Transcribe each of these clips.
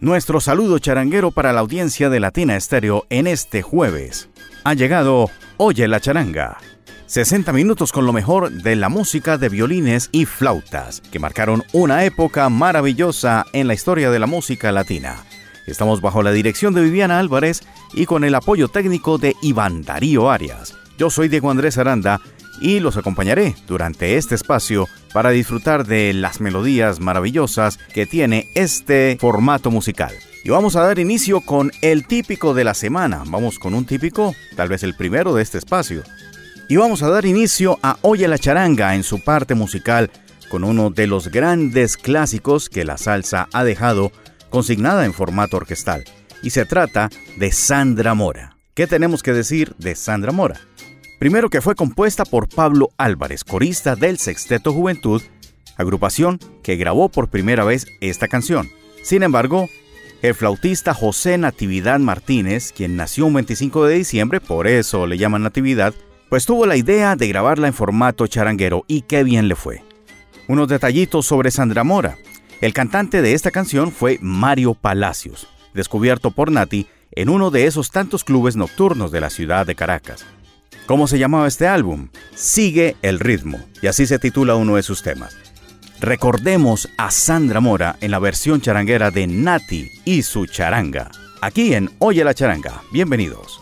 Nuestro saludo charanguero para la audiencia de Latina Estéreo en este jueves. Ha llegado Oye la charanga. 60 minutos con lo mejor de la música de violines y flautas, que marcaron una época maravillosa en la historia de la música latina. Estamos bajo la dirección de Viviana Álvarez y con el apoyo técnico de Iván Darío Arias. Yo soy Diego Andrés Aranda y los acompañaré durante este espacio para disfrutar de las melodías maravillosas que tiene este formato musical. Y vamos a dar inicio con el típico de la semana. Vamos con un típico, tal vez el primero de este espacio. Y vamos a dar inicio a Oye la charanga en su parte musical con uno de los grandes clásicos que la salsa ha dejado consignada en formato orquestal. Y se trata de Sandra Mora. ¿Qué tenemos que decir de Sandra Mora? Primero que fue compuesta por Pablo Álvarez, corista del Sexteto Juventud, agrupación que grabó por primera vez esta canción. Sin embargo, el flautista José Natividad Martínez, quien nació un 25 de diciembre, por eso le llaman Natividad, pues tuvo la idea de grabarla en formato charanguero y qué bien le fue. Unos detallitos sobre Sandra Mora. El cantante de esta canción fue Mario Palacios, descubierto por Nati en uno de esos tantos clubes nocturnos de la ciudad de Caracas. ¿Cómo se llamaba este álbum? Sigue el ritmo, y así se titula uno de sus temas. Recordemos a Sandra Mora en la versión charanguera de Nati y su charanga. Aquí en Oye la charanga. Bienvenidos.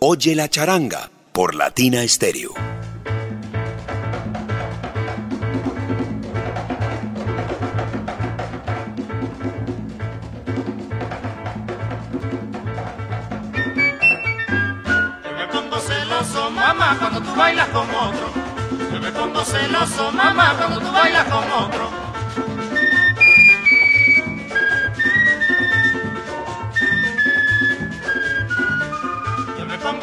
Oye la charanga por Latina Stereo. Cuando tú bailas con otro. Yo me pongo celoso, mamá, cuando tú bailas con otro.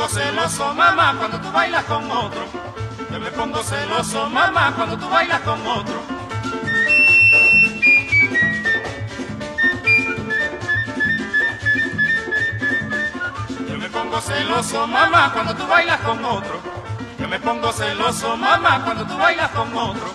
Pongo celoso, mamá, cuando tú bailas con otro. Yo me pongo celoso, mamá, cuando tú bailas con otro. Yo me pongo celoso, mamá, cuando tú bailas con otro. Yo me pongo celoso, mamá, cuando tú bailas con otro.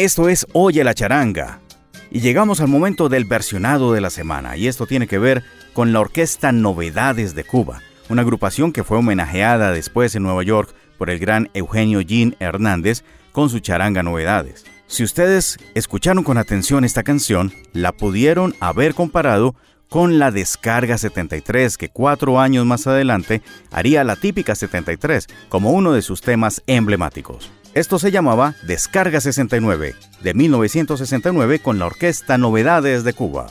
Esto es Oye la charanga. Y llegamos al momento del versionado de la semana, y esto tiene que ver con la Orquesta Novedades de Cuba, una agrupación que fue homenajeada después en Nueva York por el gran Eugenio Jean Hernández con su charanga Novedades. Si ustedes escucharon con atención esta canción, la pudieron haber comparado con la Descarga 73, que cuatro años más adelante haría la típica 73 como uno de sus temas emblemáticos. Esto se llamaba Descarga 69, de 1969 con la Orquesta Novedades de Cuba.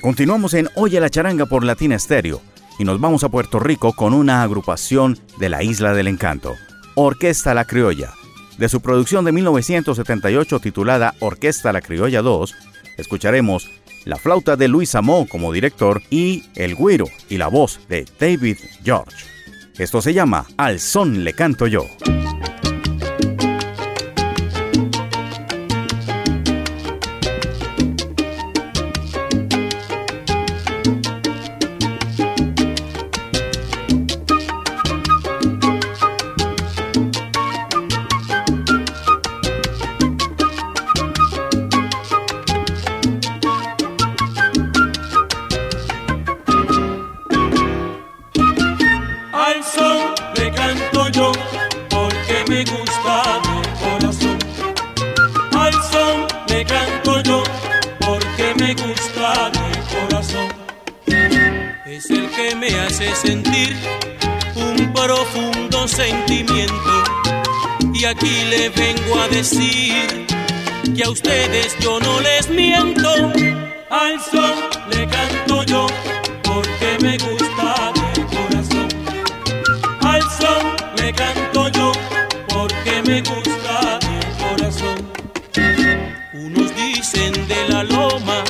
Continuamos en Oye la charanga por Latina Stereo y nos vamos a Puerto Rico con una agrupación de la Isla del Encanto, Orquesta La Criolla. De su producción de 1978 titulada Orquesta La Criolla 2, escucharemos la flauta de Luis Amó como director y el güiro y la voz de David George. Esto se llama Al son le canto yo. Me hace sentir un profundo sentimiento. Y aquí le vengo a decir que a ustedes yo no les miento. Al son le canto yo porque me gusta de corazón. Al son le canto yo porque me gusta de corazón. Unos dicen de la loma,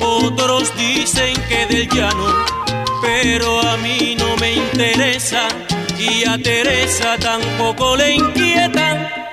otros dicen que del llano, pero a mí no me interesa y a Teresa tampoco le inquieta.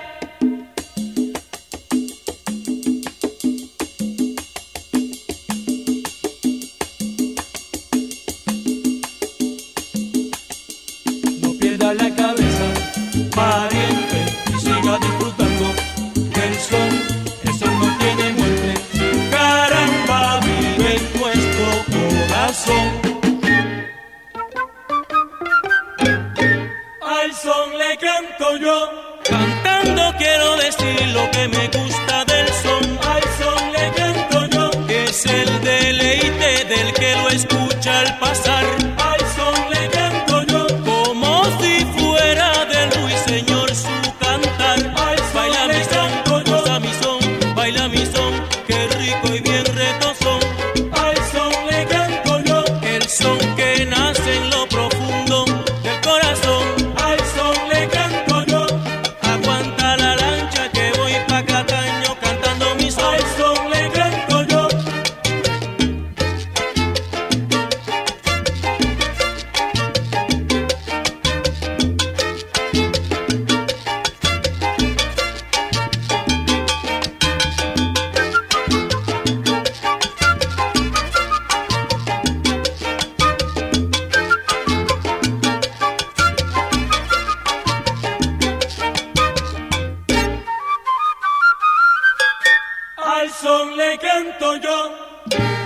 siento yo.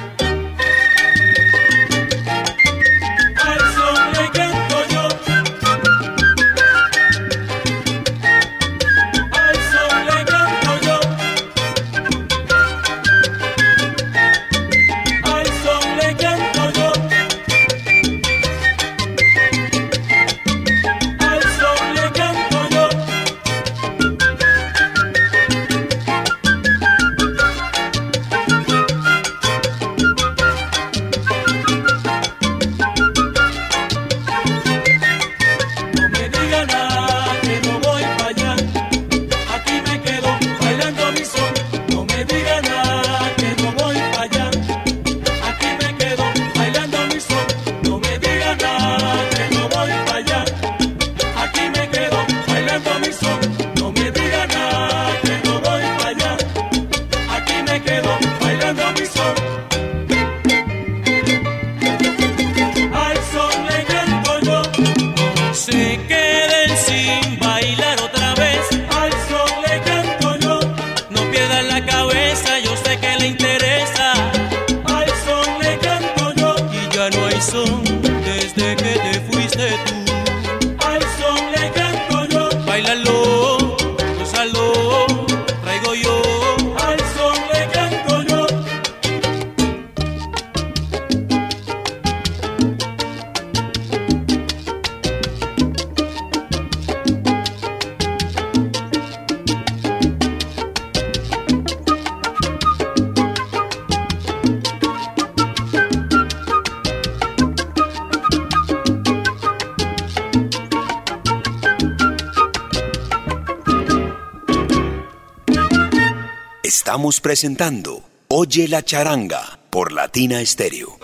Estamos presentando Oye la charanga por Latina Stereo.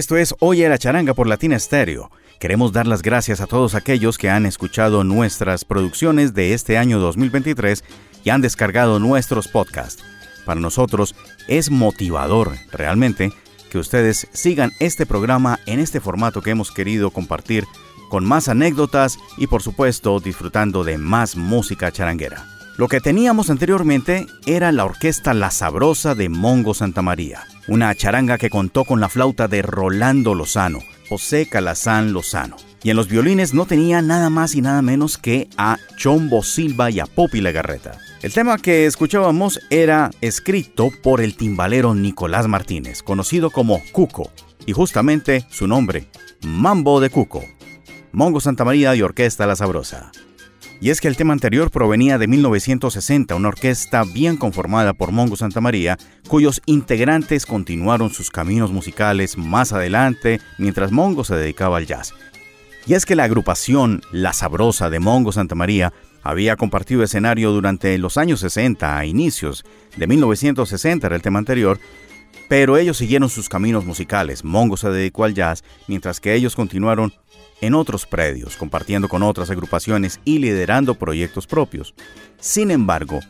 Esto es Oye la charanga por Latina Stereo. Queremos dar las gracias a todos aquellos que han escuchado nuestras producciones de este año 2023 y han descargado nuestros podcasts. Para nosotros es motivador realmente que ustedes sigan este programa en este formato que hemos querido compartir con más anécdotas y por supuesto disfrutando de más música charanguera. Lo que teníamos anteriormente era la orquesta La Sabrosa de Mongo Santa María, una charanga que contó con la flauta de Rolando Lozano, José Calazán Lozano. Y en los violines no tenía nada más y nada menos que a Chombo Silva y a Popi Legarreta. El tema que escuchábamos era escrito por el timbalero Nicolás Martínez, conocido como Cuco, y justamente su nombre, Mambo de Cuco. Mongo Santa María y Orquesta La Sabrosa. Y es que el tema anterior provenía de 1960, una orquesta bien conformada por Mongo Santa María, cuyos integrantes continuaron sus caminos musicales más adelante mientras Mongo se dedicaba al jazz. Y es que la agrupación La Sabrosa de Mongo Santa María había compartido escenario durante los años 60 a inicios de 1960 era el tema anterior, pero ellos siguieron sus caminos musicales. Mongo se dedicó al jazz, mientras que ellos continuaron en otros predios, compartiendo con otras agrupaciones y liderando proyectos propios. Sin embargo,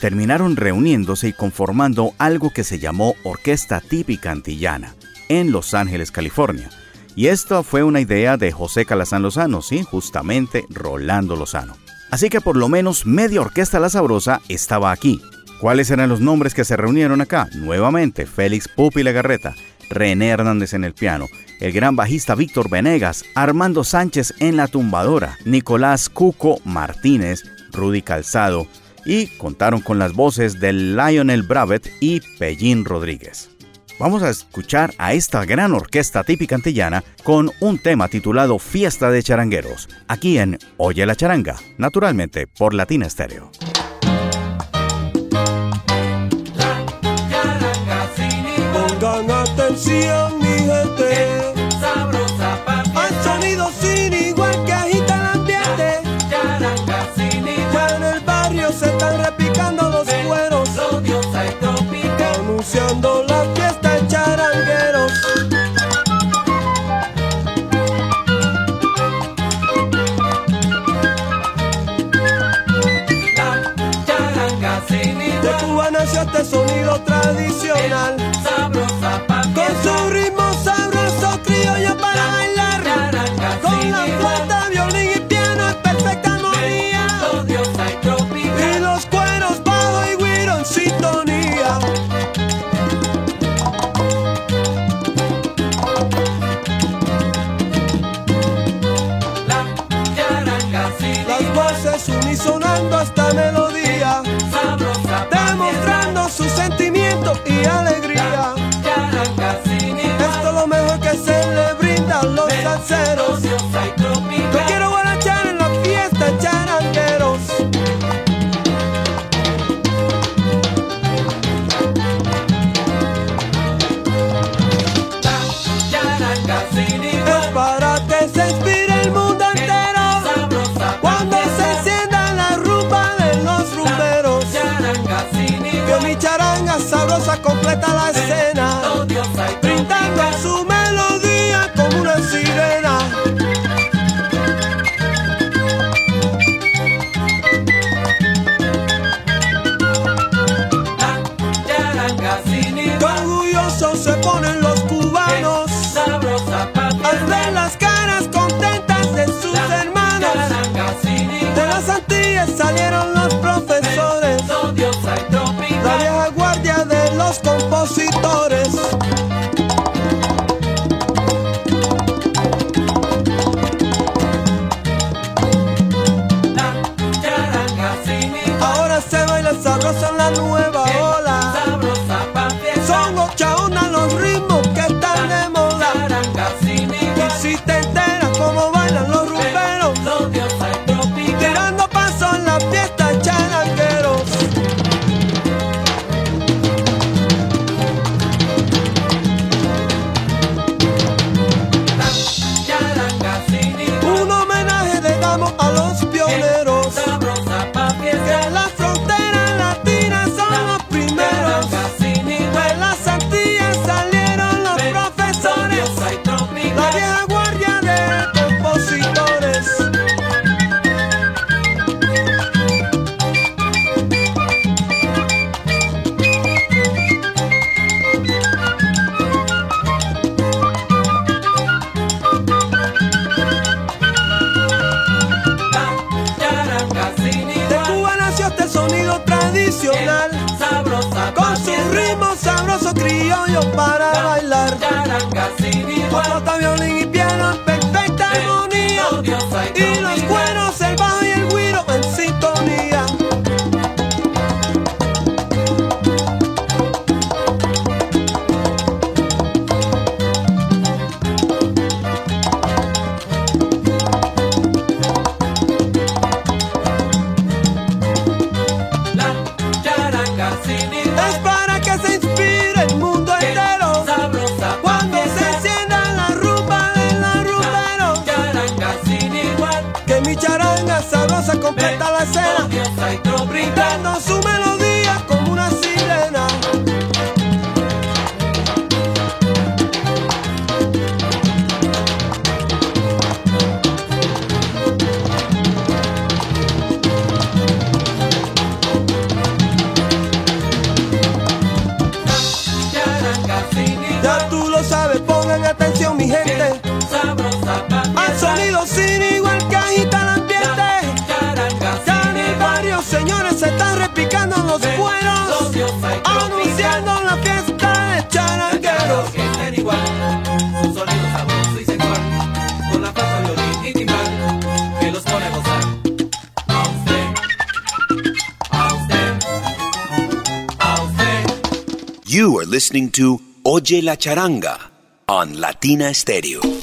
terminaron reuniéndose y conformando algo que se llamó Orquesta Típica Antillana, en Los Ángeles, California. Y esto fue una idea de José Calazán Lozano, sí, justamente Rolando Lozano. Así que por lo menos media orquesta La Sabrosa estaba aquí. ¿Cuáles eran los nombres que se reunieron acá? Nuevamente, Félix Pupi Legarreta, René Hernández en el piano, el gran bajista Víctor Venegas, Armando Sánchez en la tumbadora, Nicolás Cuco Martínez, Rudy Calzado y contaron con las voces de Lionel Bravet y Pellín Rodríguez. Vamos a escuchar a esta gran orquesta típica antillana con un tema titulado Fiesta de Charangueros, aquí en Oye la Charanga, naturalmente por Latina Estéreo. Tradicional. Completa la escena. Brindando su to Oye la Charanga on Latina Stereo.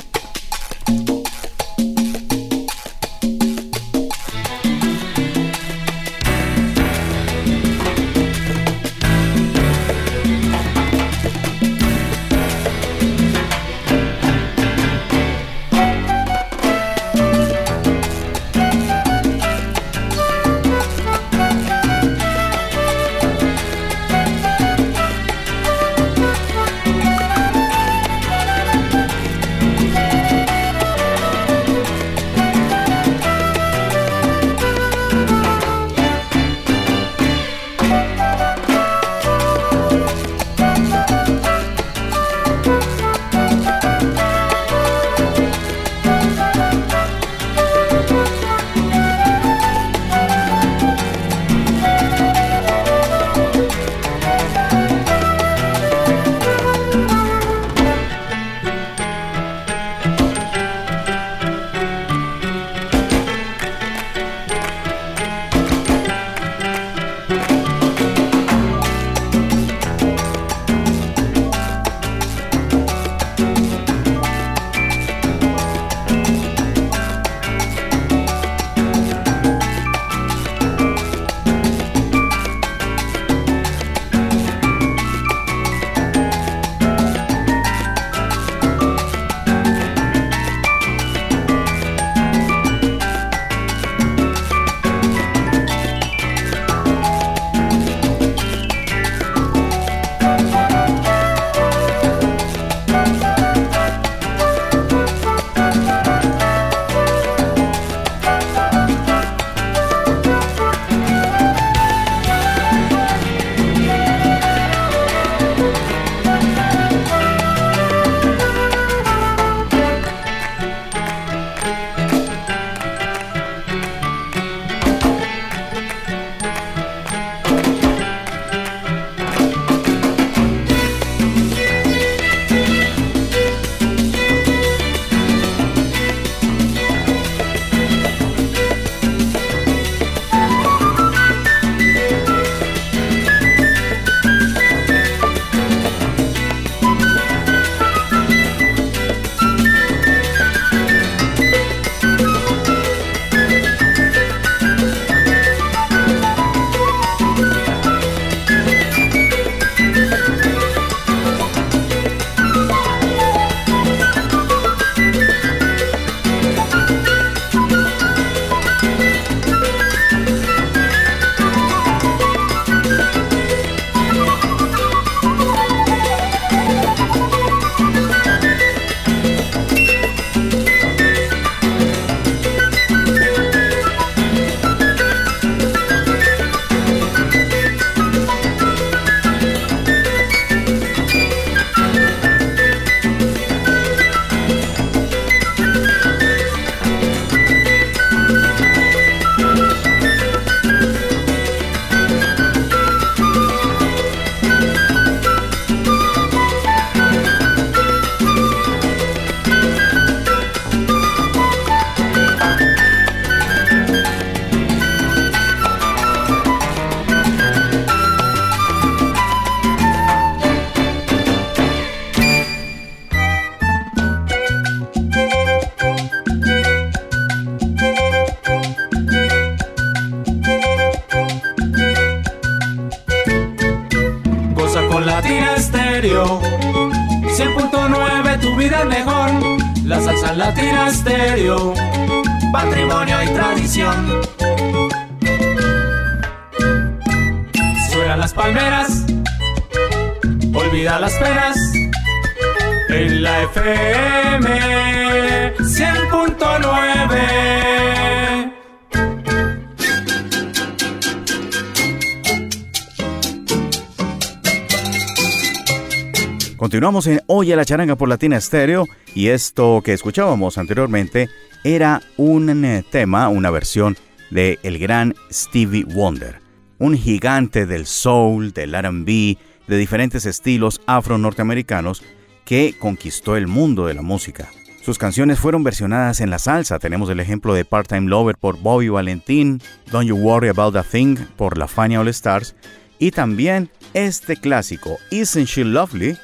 Continuamos en Oye la charanga por Latina Estéreo y esto que escuchábamos anteriormente era un eh, tema, una versión de el gran Stevie Wonder, un gigante del soul, del R&B, de diferentes estilos afro-norteamericanos que conquistó el mundo de la música. Sus canciones fueron versionadas en la salsa. Tenemos el ejemplo de Part-Time Lover por Bobby Valentín, Don't You Worry About a Thing por La Fania All Stars y también este clásico Isn't She Lovely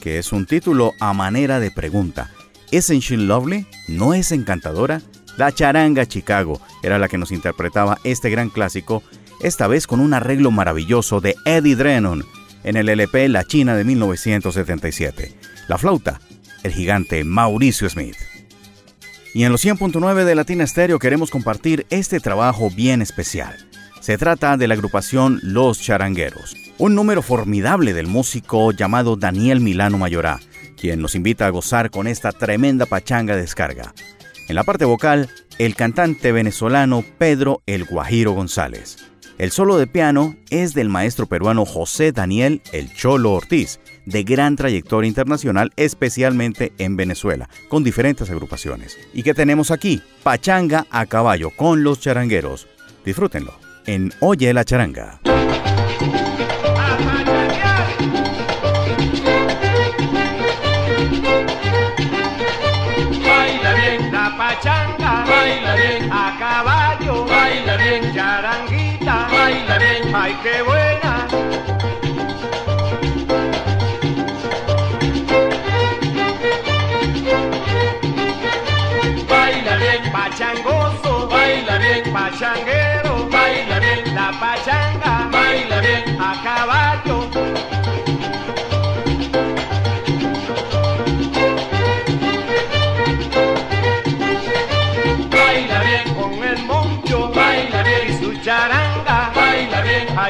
que es un título a manera de pregunta. ¿Isn't she lovely? ¿No es encantadora? La charanga Chicago era la que nos interpretaba este gran clásico, esta vez con un arreglo maravilloso de Eddie Drennan en el LP La China de 1977. La flauta, el gigante Mauricio Smith. Y en los 100.9 de Latina Stereo queremos compartir este trabajo bien especial. Se trata de la agrupación Los Charangueros, un número formidable del músico llamado Daniel Milano Mayorá, quien nos invita a gozar con esta tremenda pachanga descarga. En la parte vocal, el cantante venezolano Pedro El Guajiro González. El solo de piano es del maestro peruano José Daniel El Cholo Ortiz, de gran trayectoria internacional, especialmente en Venezuela, con diferentes agrupaciones. ¿Y qué tenemos aquí? Pachanga a caballo con los charangueros. Disfrútenlo en Oye la Charanga.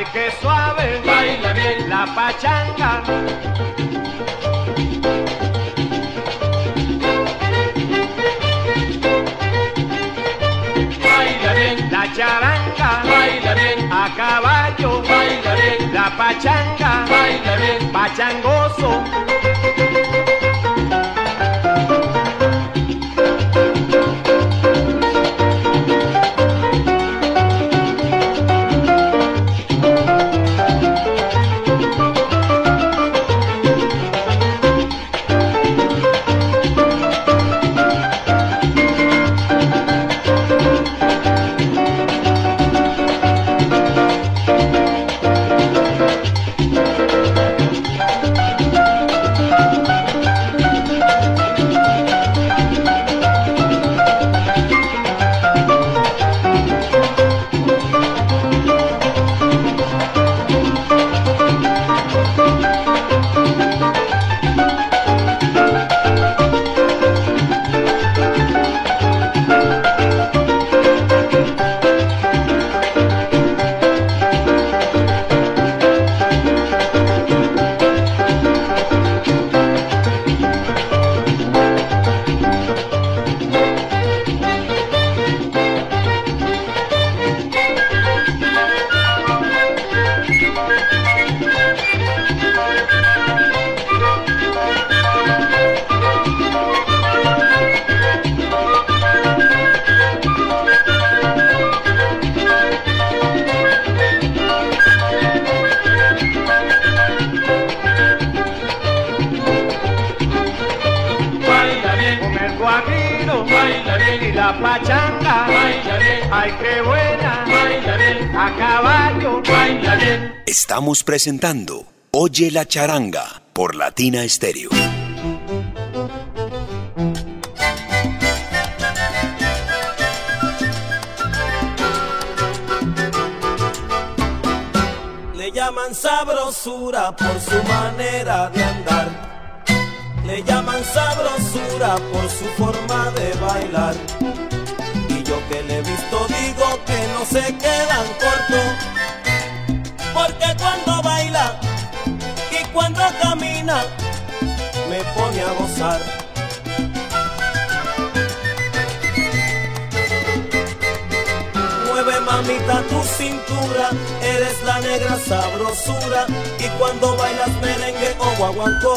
Ay que suave, baila bien. La pachanga. Baila bien. La charanga, baila bien. A caballo, baila bien. La pachanga, baila bien. Pachangoso. Ay qué buena, a caballo. Estamos presentando Oye la charanga por Latina Stereo. Le llaman sabrosura por su manera de andar. le llaman sabrosura por su forma de bailar. Que le he visto digo que no se quedan cortos, porque cuando baila y cuando camina me pone a gozar. Mueve mamita tu cintura, eres la negra sabrosura y cuando bailas merengue o guaguancó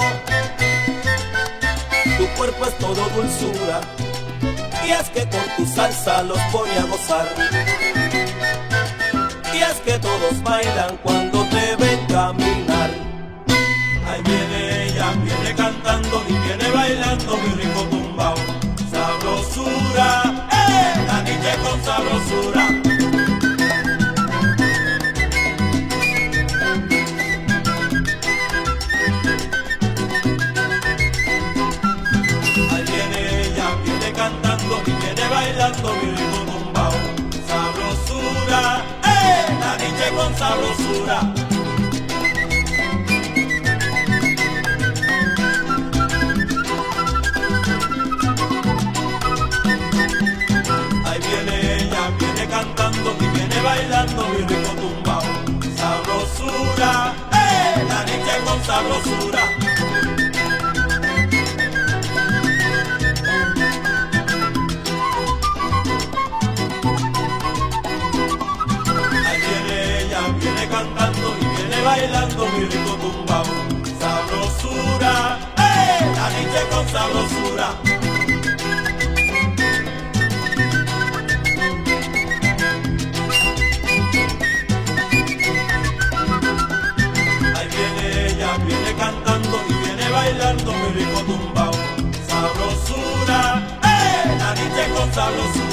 tu cuerpo es todo dulzura y es que con tu salsa los pone a gozar. Y es que todos bailan cuando te ven caminar. Ahí viene ella, viene cantando y viene bailando mi rico tumbao. Sabrosura, ¡eh! La niña con sabrosura. Sabrosura. Ahí viene ella, viene cantando y viene bailando mi rico tumbao. Sabrosura, ¡eh! La niña con sabrosura. Sabrosura. Ahí viene ella, viene cantando y viene bailando mi rico tumbao. Sabrosura, ¡eh! La niña con sabrosura.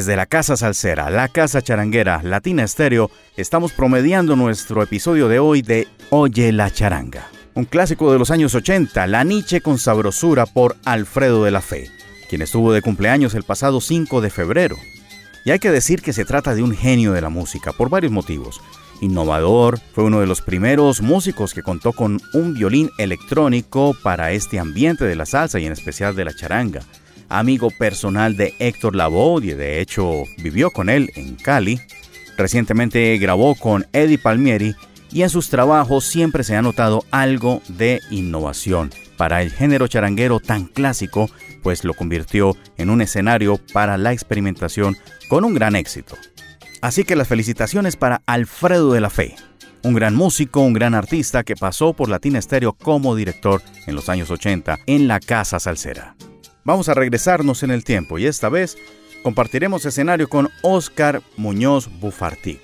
Desde la Casa Salsera, la Casa Charanguera, Latina Estéreo, estamos promediando nuestro episodio de hoy de Oye la Charanga. Un clásico de los años 80, La Niche con Sabrosura por Alfredo de la Fe, quien estuvo de cumpleaños el pasado 5 de febrero. Y hay que decir que se trata de un genio de la música por varios motivos. Innovador, fue uno de los primeros músicos que contó con un violín electrónico para este ambiente de la salsa y en especial de la charanga amigo personal de Héctor Lavoe y de hecho vivió con él en Cali. Recientemente grabó con Eddie Palmieri y en sus trabajos siempre se ha notado algo de innovación para el género charanguero tan clásico, pues lo convirtió en un escenario para la experimentación con un gran éxito. Así que las felicitaciones para Alfredo de la Fe, un gran músico, un gran artista que pasó por Latina Estéreo como director en los años 80 en la Casa Salsera. Vamos a regresarnos en el tiempo y esta vez compartiremos escenario con Oscar Muñoz Bufartic,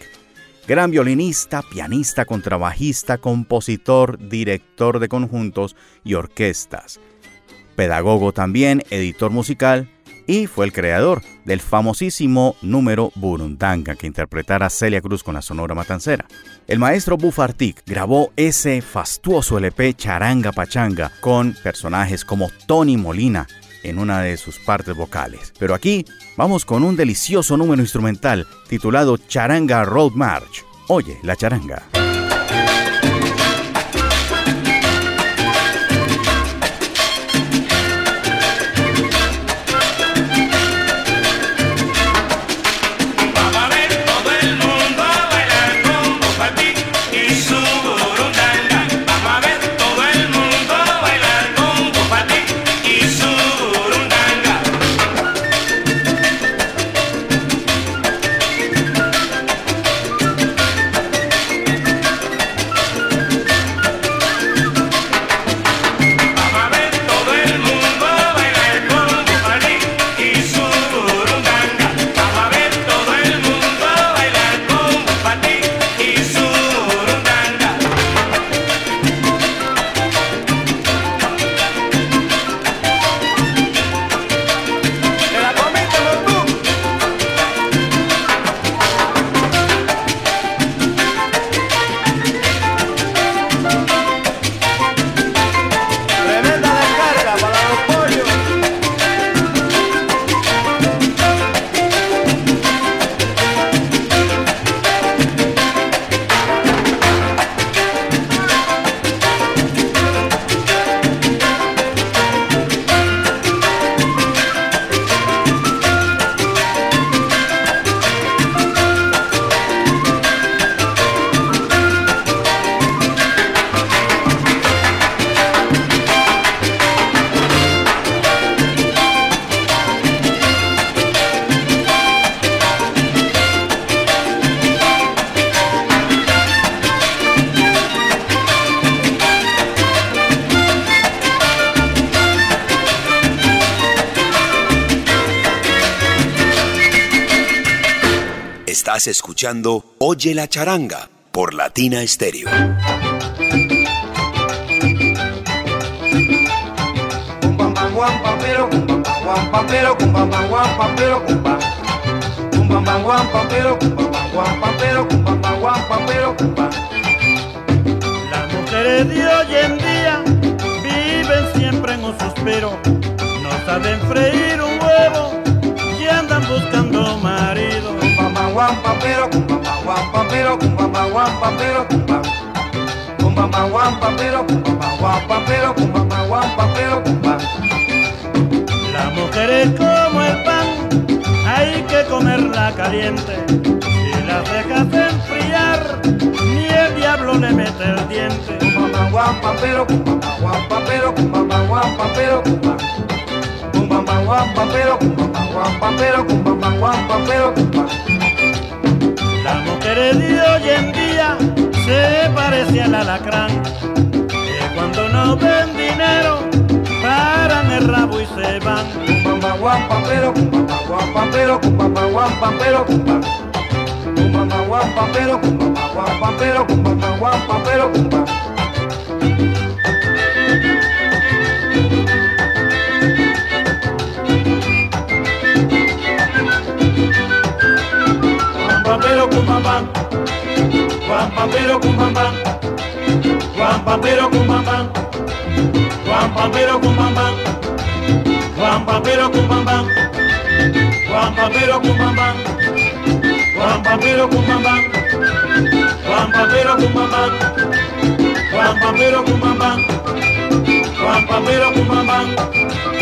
gran violinista, pianista, contrabajista, compositor, director de conjuntos y orquestas, pedagogo también, editor musical y fue el creador del famosísimo número Burundanga que interpretara Celia Cruz con la Sonora Matancera. El maestro Bufartic grabó ese fastuoso LP Charanga Pachanga con personajes como Tony Molina, en una de sus partes vocales. Pero aquí vamos con un delicioso número instrumental titulado Charanga Road March. Oye, la charanga. Pampero, cumba, bam, guam, pampero, cumba. Las mujeres de hoy en día viven siempre en un suspiro, no saben freír un huevo y andan buscando marido guampa pero guampa guampa pero guampa guampa pero guampa guampa pero guampa guampa pero guampa guampa pero La mujer es como el pan, hay que comerla caliente. Si la dejas enfriar, ni el diablo le mete el diente. Guampa guampa pero guampa pero guampa guampa pero guampa guampa pero guampa guampa pero guampa guampa pero guampa muere de hoy en día se parece al alacrán, que cuando no ven dinero paran el rabo y se van. Cumbambaguampa, pero, cumbambaguampa, pero, cumbambaguampa, pero, cumbambaguampa, pero, cumbambaguampa, pero, cumbambaguampa, pero, cumbambaguampa, pero, guam, pampero, cumba, bam, guam, pampero, cumba, bam, guam, pampero, cumba. Juan Juan Pampero Cumbambán, Juan Juan Pampero Cumbambán, Juan Juan Pampero Cumbambán, Juan Pampero Cumbambán, Juan Pampero Cumbambán, Juan Pampero Cumbambán, Juan Pampero Cumbambán. En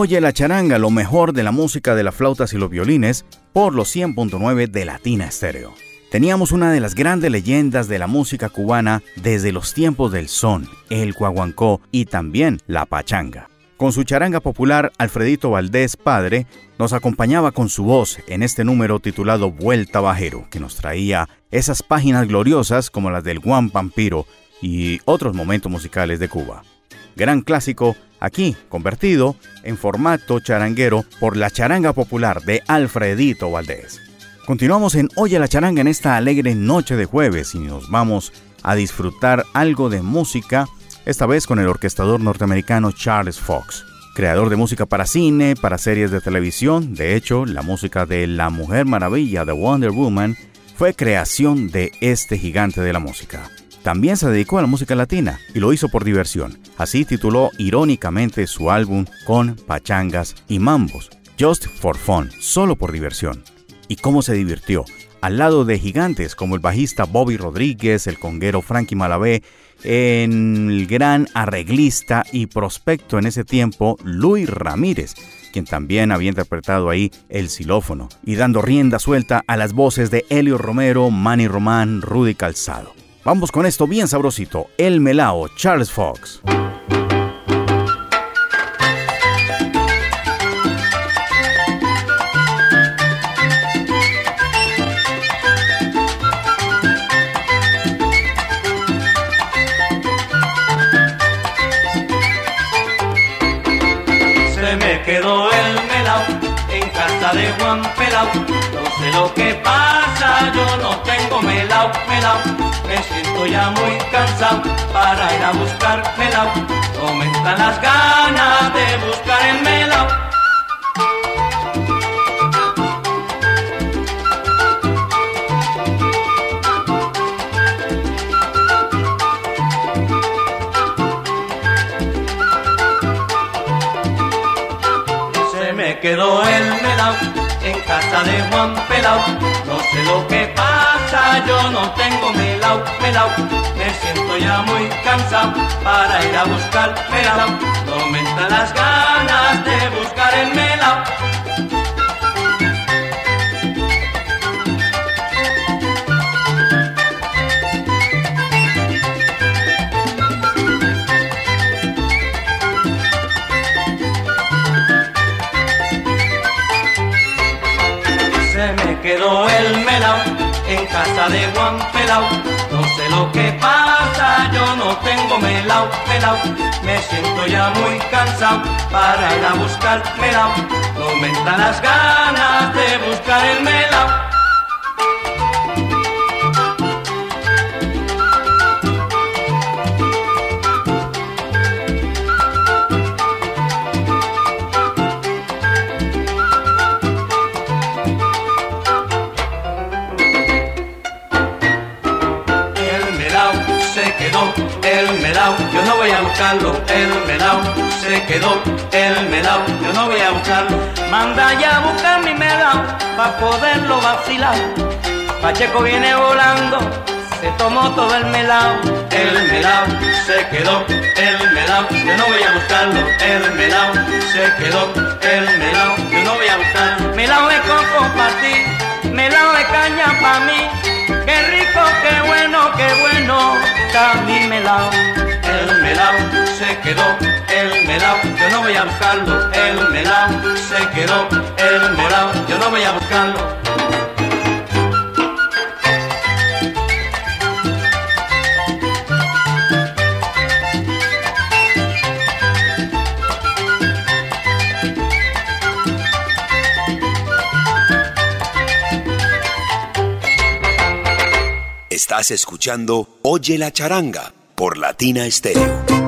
Oye la charanga, lo mejor de la música de las flautas y los violines, por los 100.9 de Latina Estéreo. Teníamos una de las grandes leyendas de la música cubana desde los tiempos del son, el guaguancó y también la pachanga. Con su charanga popular, Alfredito Valdés, padre, nos acompañaba con su voz en este número titulado Vuelta Bajero, que nos traía esas páginas gloriosas como las del Juan Pampiro y otros momentos musicales de Cuba. Gran clásico, aquí convertido en formato charanguero por la charanga popular de Alfredito Valdés. Continuamos en Oye la charanga en esta alegre noche de jueves y nos vamos a disfrutar algo de música, esta vez con el orquestador norteamericano Charles Fox, creador de música para cine, para series de televisión, de hecho, la música de La Mujer Maravilla de Wonder Woman fue creación de este gigante de la música. También se dedicó a la música latina y lo hizo por diversión. Así tituló irónicamente su álbum con pachangas y mambos, Just for Fun, solo por diversión. ¿Y cómo se divirtió? Al lado de gigantes como el bajista Bobby Rodríguez, el conguero Frankie Malavé, el gran arreglista y prospecto en ese tiempo Luis Ramírez, quien también había interpretado ahí el xilófono, y dando rienda suelta a las voces de Helio Romero, Manny Román, Rudy Calzado. Vamos con esto bien sabrosito, El Melao, Charles Fox. Se me quedó el melao en casa de Juan Pelao. No sé lo que pasa, melao, melao, me siento ya muy cansado. Para ir a buscar melao, no me están las ganas de buscar el melao. Se me quedó el melao en casa de Juan Pelao, no sé lo que yo no tengo melao, melao. Me siento ya muy cansado para ir a buscar melao. No me las ganas de buscar el melao. Se me quedó el melao en casa de Juan Pelao. No sé lo que pasa, yo no tengo melao, melao. Me siento ya muy cansado para ir a buscar melao. No me entran las ganas de buscar el melao. El melao se quedó, el melao, yo no voy a buscarlo. Manda ya a buscar mi melao, pa' poderlo vacilar. Pacheco viene volando, se tomó todo el melao, el melao se quedó, el melao, yo no voy a buscarlo, el melao se quedó, el melao, yo no voy a buscarlo. Melao de coco pa' ti, melao de caña pa' mí. Qué rico, qué bueno, qué bueno, está mi melao. El melao se quedó, el melao, yo no voy a buscarlo. El melao se quedó, el melao, yo no voy a buscarlo. Estás escuchando Oye la charanga por Latina Estéreo.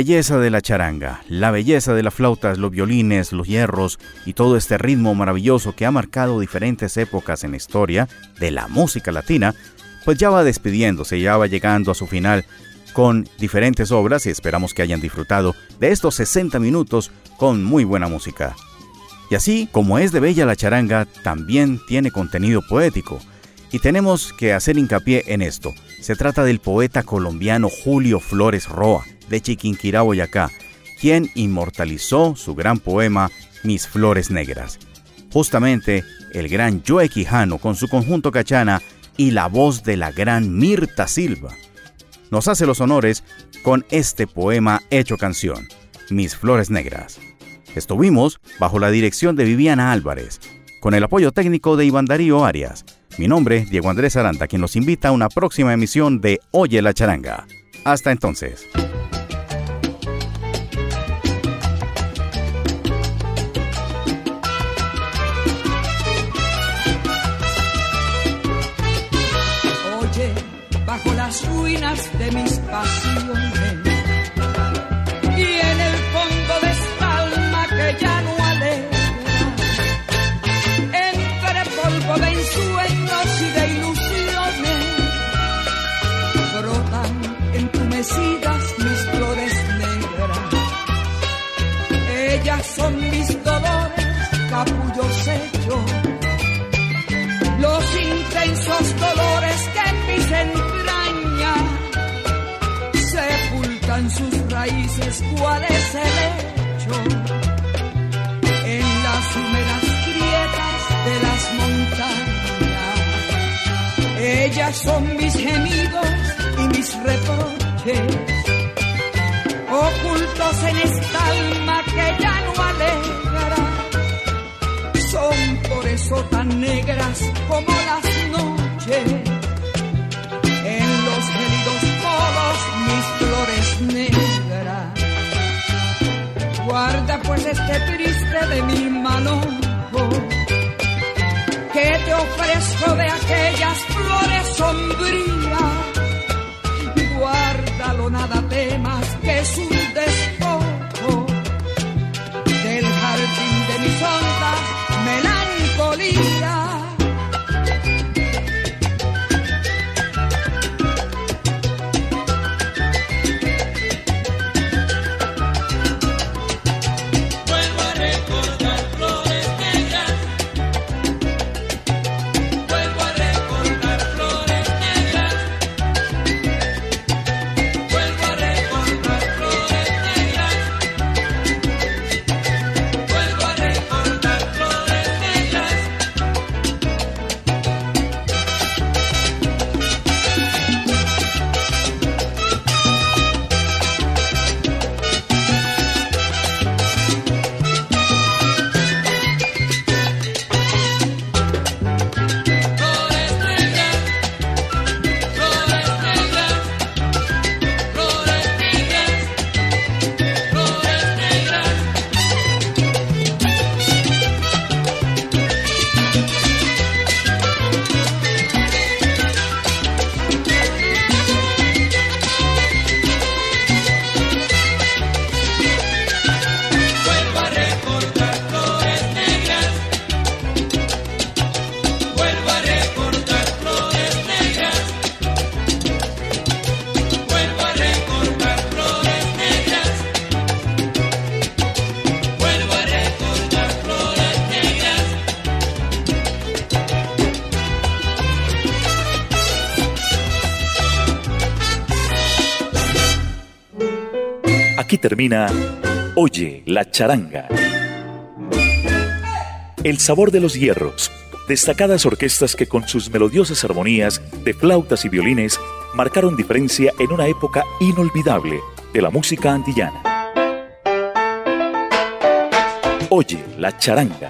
Belleza de la charanga, la belleza de las flautas, los violines, los hierros y todo este ritmo maravilloso que ha marcado diferentes épocas en la historia de la música latina, pues ya va despidiéndose, ya va llegando a su final con diferentes obras y esperamos que hayan disfrutado de estos 60 minutos con muy buena música. Y así como es de bella la charanga, también tiene contenido poético. Y tenemos que hacer hincapié en esto. Se trata del poeta colombiano Julio Flores Roa, de Chiquinquirá, Boyacá, quien inmortalizó su gran poema Mis Flores Negras. Justamente el gran Joe Quijano con su conjunto Cachana y la voz de la gran Mirta Silva. Nos hace los honores con este poema hecho canción, Mis Flores Negras. Estuvimos bajo la dirección de Viviana Álvarez, con el apoyo técnico de Iván Darío Arias. Mi nombre, Diego Andrés Aranda, quien nos invita a una próxima emisión de Oye la Charanga. Hasta entonces. De mis raíces, cuál es el hecho en las húmedas grietas de las montañas. Ellas son mis gemidos y mis reproches, ocultos en esta alma que ya no alegra son por eso tan negras como las noches. Guarda pues este triste de mi mano que te ofrezco de aquellas flores sombrías. Guárdalo, nada temas que es un termina Oye la charanga. El sabor de los hierros. Destacadas orquestas que con sus melodiosas armonías de flautas y violines marcaron diferencia en una época inolvidable de la música antillana. Oye la charanga.